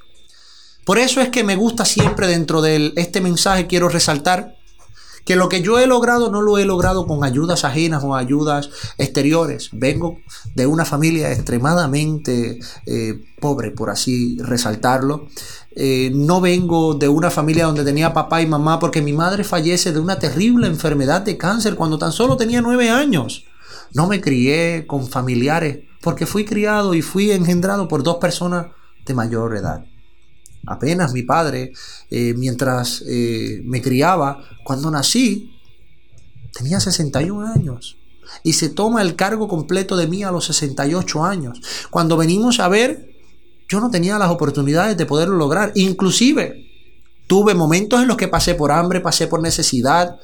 Speaker 3: Por eso es que me gusta siempre dentro de este mensaje, quiero resaltar que lo que yo he logrado no lo he logrado con ayudas ajenas o ayudas exteriores. Vengo de una familia extremadamente eh, pobre, por así resaltarlo. Eh, no vengo de una familia donde tenía papá y mamá porque mi madre fallece de una terrible enfermedad de cáncer cuando tan solo tenía nueve años. No me crié con familiares porque fui criado y fui engendrado por dos personas de mayor edad. Apenas mi padre, eh, mientras eh, me criaba, cuando nací, tenía 61 años. Y se toma el cargo completo de mí a los 68 años. Cuando venimos a ver, yo no tenía las oportunidades de poderlo lograr. Inclusive, tuve momentos en los que pasé por hambre, pasé por necesidad,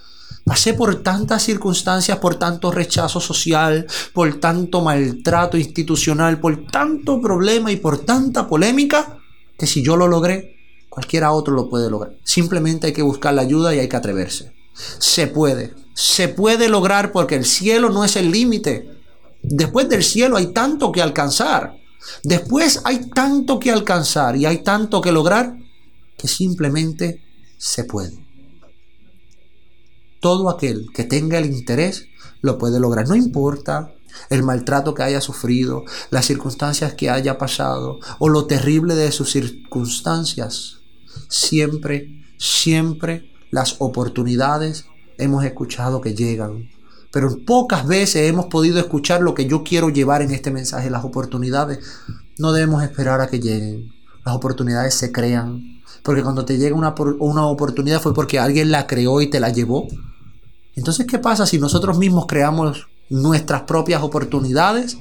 Speaker 3: Pasé por tantas circunstancias, por tanto rechazo social, por tanto maltrato institucional, por tanto problema y por tanta polémica, que si yo lo logré, cualquiera otro lo puede lograr. Simplemente hay que buscar la ayuda y hay que atreverse. Se puede, se puede lograr porque el cielo no es el límite. Después del cielo hay tanto que alcanzar. Después hay tanto que alcanzar y hay tanto que lograr que simplemente se puede todo aquel que tenga el interés lo puede lograr. No importa el maltrato que haya sufrido, las circunstancias que haya pasado o lo terrible de sus circunstancias. Siempre, siempre las oportunidades hemos escuchado que llegan. Pero pocas veces hemos podido escuchar lo que yo quiero llevar en este mensaje. Las oportunidades no debemos esperar a que lleguen. Las oportunidades se crean. Porque cuando te llega una, una oportunidad fue porque alguien la creó y te la llevó. Entonces, ¿qué pasa si nosotros mismos creamos nuestras propias oportunidades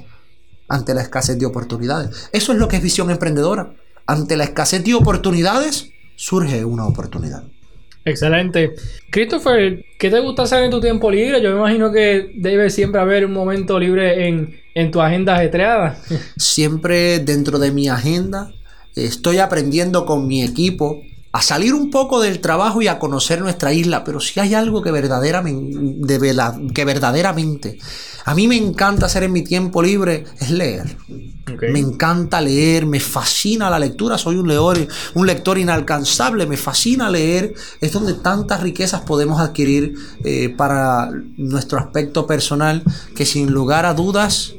Speaker 3: ante la escasez de oportunidades? Eso es lo que es visión emprendedora. Ante la escasez de oportunidades surge una oportunidad.
Speaker 1: Excelente. Christopher, ¿qué te gusta hacer en tu tiempo libre? Yo me imagino que debe siempre haber un momento libre en, en tu agenda ajetreada.
Speaker 3: Siempre dentro de mi agenda estoy aprendiendo con mi equipo a salir un poco del trabajo y a conocer nuestra isla, pero si hay algo que verdaderamente, que verdaderamente a mí me encanta hacer en mi tiempo libre es leer. Me encanta leer, me fascina la lectura, soy un, leor, un lector inalcanzable, me fascina leer, es donde tantas riquezas podemos adquirir eh, para nuestro aspecto personal que sin lugar a dudas,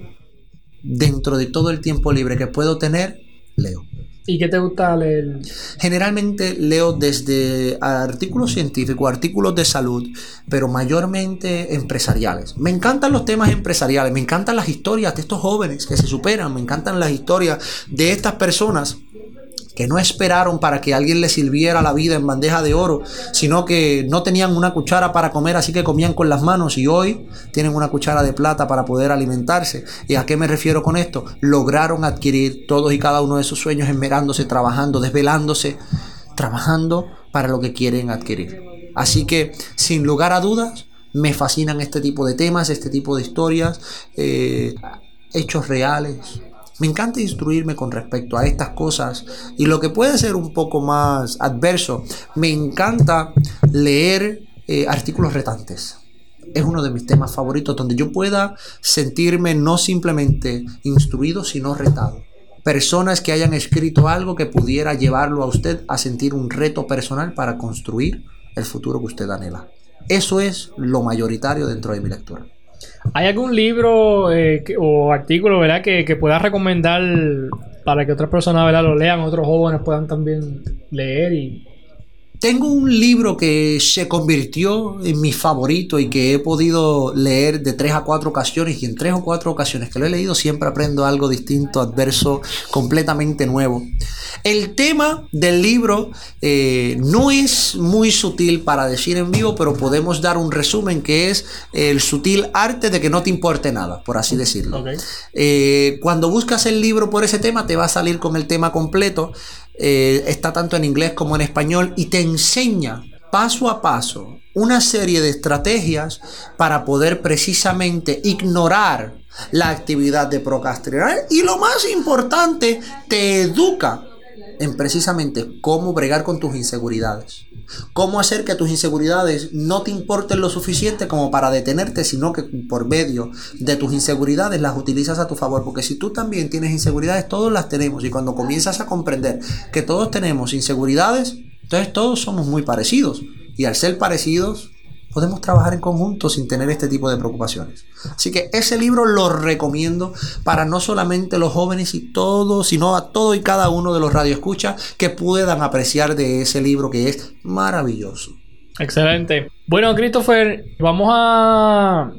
Speaker 3: dentro de todo el tiempo libre que puedo tener, leo.
Speaker 1: ¿Y qué te gusta leer?
Speaker 3: Generalmente leo desde artículos científicos, artículos de salud, pero mayormente empresariales. Me encantan los temas empresariales, me encantan las historias de estos jóvenes que se superan, me encantan las historias de estas personas que no esperaron para que alguien les sirviera la vida en bandeja de oro, sino que no tenían una cuchara para comer, así que comían con las manos y hoy tienen una cuchara de plata para poder alimentarse. ¿Y a qué me refiero con esto? Lograron adquirir todos y cada uno de sus sueños esmerándose, trabajando, desvelándose, trabajando para lo que quieren adquirir. Así que, sin lugar a dudas, me fascinan este tipo de temas, este tipo de historias, eh, hechos reales, me encanta instruirme con respecto a estas cosas y lo que puede ser un poco más adverso, me encanta leer eh, artículos retantes. es uno de mis temas favoritos donde yo pueda sentirme no simplemente instruido, sino retado. Personas que hayan escrito algo que pudiera llevarlo a usted a sentir un reto personal para construir el futuro que usted anhela. Eso es lo mayoritario dentro de mi lectura.
Speaker 1: ¿Hay algún libro eh, o artículo ¿verdad? Que, que puedas recomendar para que otras personas ¿verdad? lo lean, otros jóvenes puedan también leer y
Speaker 3: tengo un libro que se convirtió en mi favorito y que he podido leer de tres a cuatro ocasiones y en tres o cuatro ocasiones que lo he leído siempre aprendo algo distinto, adverso, completamente nuevo. El tema del libro eh, no es muy sutil para decir en vivo, pero podemos dar un resumen que es el sutil arte de que no te importe nada, por así decirlo. Eh, cuando buscas el libro por ese tema te va a salir con el tema completo eh, está tanto en inglés como en español y te enseña paso a paso una serie de estrategias para poder precisamente ignorar la actividad de procrastinar. Y lo más importante, te educa en precisamente cómo bregar con tus inseguridades. Cómo hacer que tus inseguridades no te importen lo suficiente como para detenerte, sino que por medio de tus inseguridades las utilizas a tu favor. Porque si tú también tienes inseguridades, todos las tenemos. Y cuando comienzas a comprender que todos tenemos inseguridades, entonces todos somos muy parecidos. Y al ser parecidos, podemos trabajar en conjunto sin tener este tipo de preocupaciones. Así que ese libro lo recomiendo para no solamente los jóvenes y todos, sino a todo y cada uno de los radioescuchas que puedan apreciar de ese libro que es maravilloso.
Speaker 1: Excelente. Bueno, Christopher, vamos a,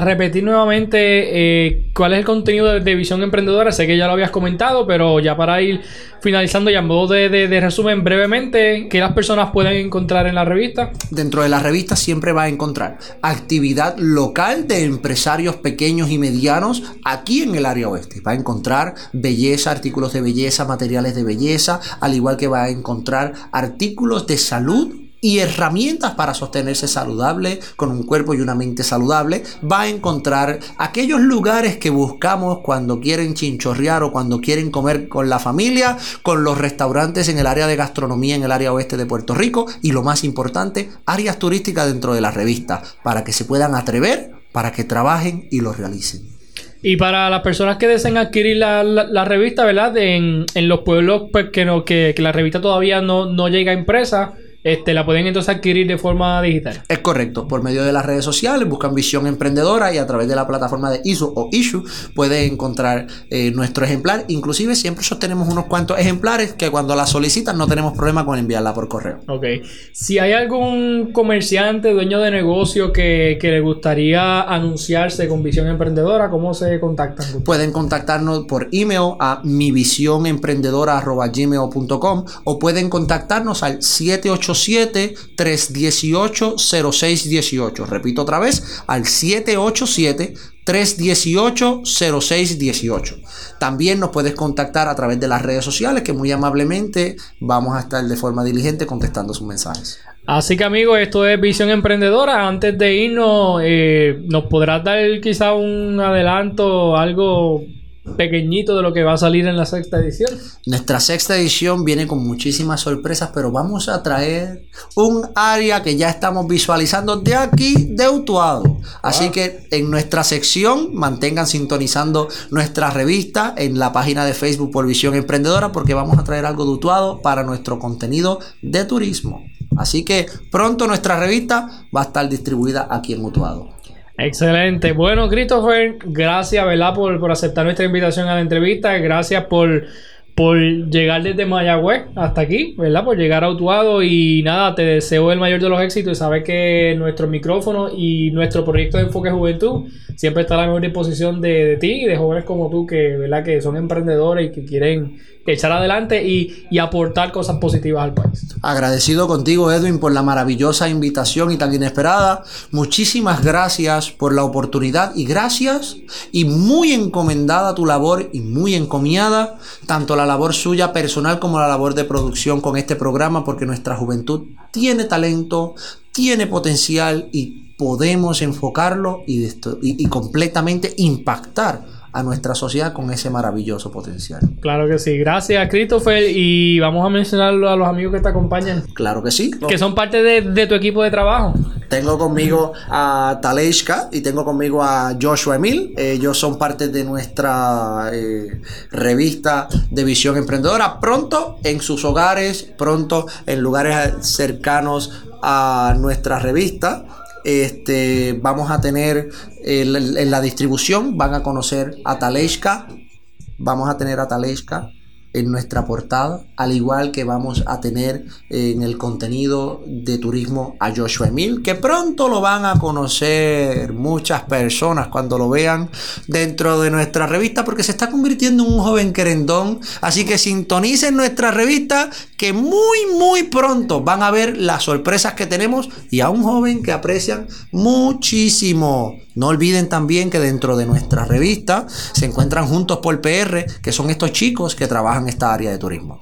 Speaker 1: repetir nuevamente eh, cuál es el contenido de, Visión Emprendedora. Sé que ya lo habías comentado, pero ya para ir finalizando y en modo de, resumen brevemente, ¿qué las personas pueden encontrar en la revista?
Speaker 3: Dentro de la revista siempre va a encontrar actividad local de empresarios pequeños y medianos aquí en el área oeste. Va a encontrar belleza, artículos de belleza, materiales de belleza, al igual que va a encontrar artículos de salud y herramientas para sostenerse saludable, con un cuerpo y una mente saludable, va a encontrar aquellos lugares que buscamos cuando quieren chinchorrear o cuando quieren comer con la familia, con los restaurantes en el área de gastronomía en el área oeste de Puerto Rico y lo más importante, áreas turísticas dentro de la revista, para que se puedan atrever, para que trabajen y lo realicen.
Speaker 1: Y para las personas que deseen adquirir la, revista, ¿verdad? En, los pueblos pues, que, no, que, la revista todavía no, no llega impresa, este, la pueden entonces adquirir de forma digital.
Speaker 3: Es correcto, por medio de las redes sociales, buscan Visión Emprendedora y a través de la plataforma de ISO o Issue pueden encontrar eh, nuestro ejemplar. Inclusive siempre sostenemos unos cuantos ejemplares que cuando la solicitan no tenemos problema con enviarla por correo.
Speaker 1: Ok. Si hay algún comerciante, dueño de negocio que, le gustaría anunciarse con Visión Emprendedora, ¿cómo se contactan?
Speaker 3: Pueden contactarnos por email a mivisionemprendedora.gmail.com o pueden contactarnos al 787 787-318-0618. Repito otra vez, al 787-318-0618. También nos puedes contactar a través de las redes sociales que muy amablemente vamos a estar de forma diligente contestando sus mensajes.
Speaker 1: Así que amigos, esto es Visión Emprendedora. Antes de irnos, eh, ¿nos podrás dar quizá un adelanto, algo pequeñito de lo que va a salir en la sexta edición.
Speaker 3: Nuestra sexta edición viene con muchísimas sorpresas, pero vamos a traer un área que ya estamos visualizando de aquí, de Utuado. Así ah. que en nuestra sección mantengan sintonizando nuestra revista en la página de Facebook por Visión Emprendedora, porque vamos a traer algo de Utuado para nuestro contenido de turismo. Así que pronto nuestra revista va a estar distribuida aquí en Utuado.
Speaker 1: Excelente. Bueno, Christopher, gracias, ¿verdad? Por, por aceptar nuestra invitación a la entrevista. Gracias por, por llegar desde Mayagüez hasta aquí, ¿verdad? Por llegar a Utuado y nada, te deseo el mayor de los éxitos y sabes que nuestro micrófono y nuestro proyecto de Enfoque Juventud siempre está a la mejor disposición de, de ti y de jóvenes como tú que, ¿verdad? Que son emprendedores y que quieren echar adelante y, aportar cosas positivas al país.
Speaker 3: Agradecido contigo, Edwin, por la maravillosa invitación y tan inesperada. Muchísimas gracias por la oportunidad y gracias y muy encomendada tu labor y muy encomiada, tanto la labor suya personal como la labor de producción con este programa, porque nuestra juventud tiene talento, tiene potencial y podemos enfocarlo y, y completamente impactar a nuestra sociedad con ese maravilloso potencial.
Speaker 1: Claro que sí. Gracias, Christopher. Y vamos a mencionarlo a los amigos que te acompañan.
Speaker 3: Claro que sí.
Speaker 1: Que son parte de, tu equipo de trabajo.
Speaker 3: Tengo conmigo a Taleshka y tengo conmigo a Joshua Emil. Ellos son parte de nuestra eh, revista de visión emprendedora. Pronto en sus hogares, pronto en lugares cercanos a nuestra revista. Este, vamos a tener en la distribución, van a conocer a Taleshka. Vamos a tener a Taleshka en nuestra portada, al igual que vamos a tener en el contenido de turismo a Joshua Emil, que pronto lo van a conocer muchas personas cuando lo vean dentro de nuestra revista, porque se está convirtiendo en un joven querendón. Así que sintonicen nuestra revista, que muy, muy pronto van a ver las sorpresas que tenemos y a un joven que aprecian muchísimo. No olviden también que dentro de nuestra revista se encuentran Juntos por PR, que son estos chicos que trabajan en esta área de turismo.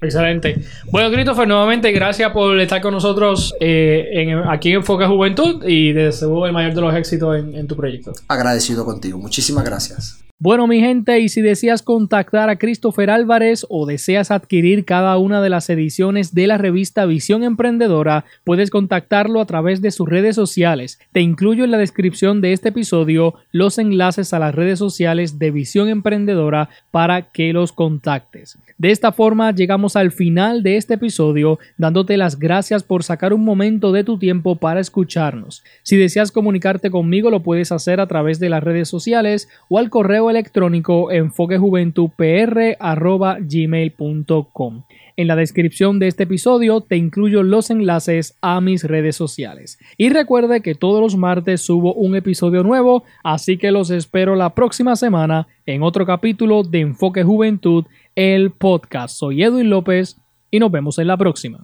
Speaker 1: Excelente. Bueno, Christopher, nuevamente gracias por estar con nosotros eh, aquí en Enfoque Juventud y deseo el mayor de los éxitos en tu proyecto.
Speaker 3: Agradecido contigo. Muchísimas gracias.
Speaker 1: Bueno, mi gente, y si deseas contactar a Christopher Álvarez o deseas adquirir cada una de las ediciones de la revista Visión Emprendedora, puedes contactarlo a través de sus redes sociales. Te incluyo en la descripción de este episodio los enlaces a las redes sociales de Visión Emprendedora para que los contactes. De esta forma llegamos al final de este episodio, dándote las gracias por sacar un momento de tu tiempo para escucharnos. Si deseas comunicarte conmigo, lo puedes hacer a través de las redes sociales o al correo electrónico enfoquejuventudpr.gmail.com. En la descripción de este episodio te incluyo los enlaces a mis redes sociales. Y recuerde que todos los martes subo un episodio nuevo, así que los espero la próxima semana en otro capítulo de Enfoque Juventud, el podcast. Soy Edwin López y nos vemos en la próxima.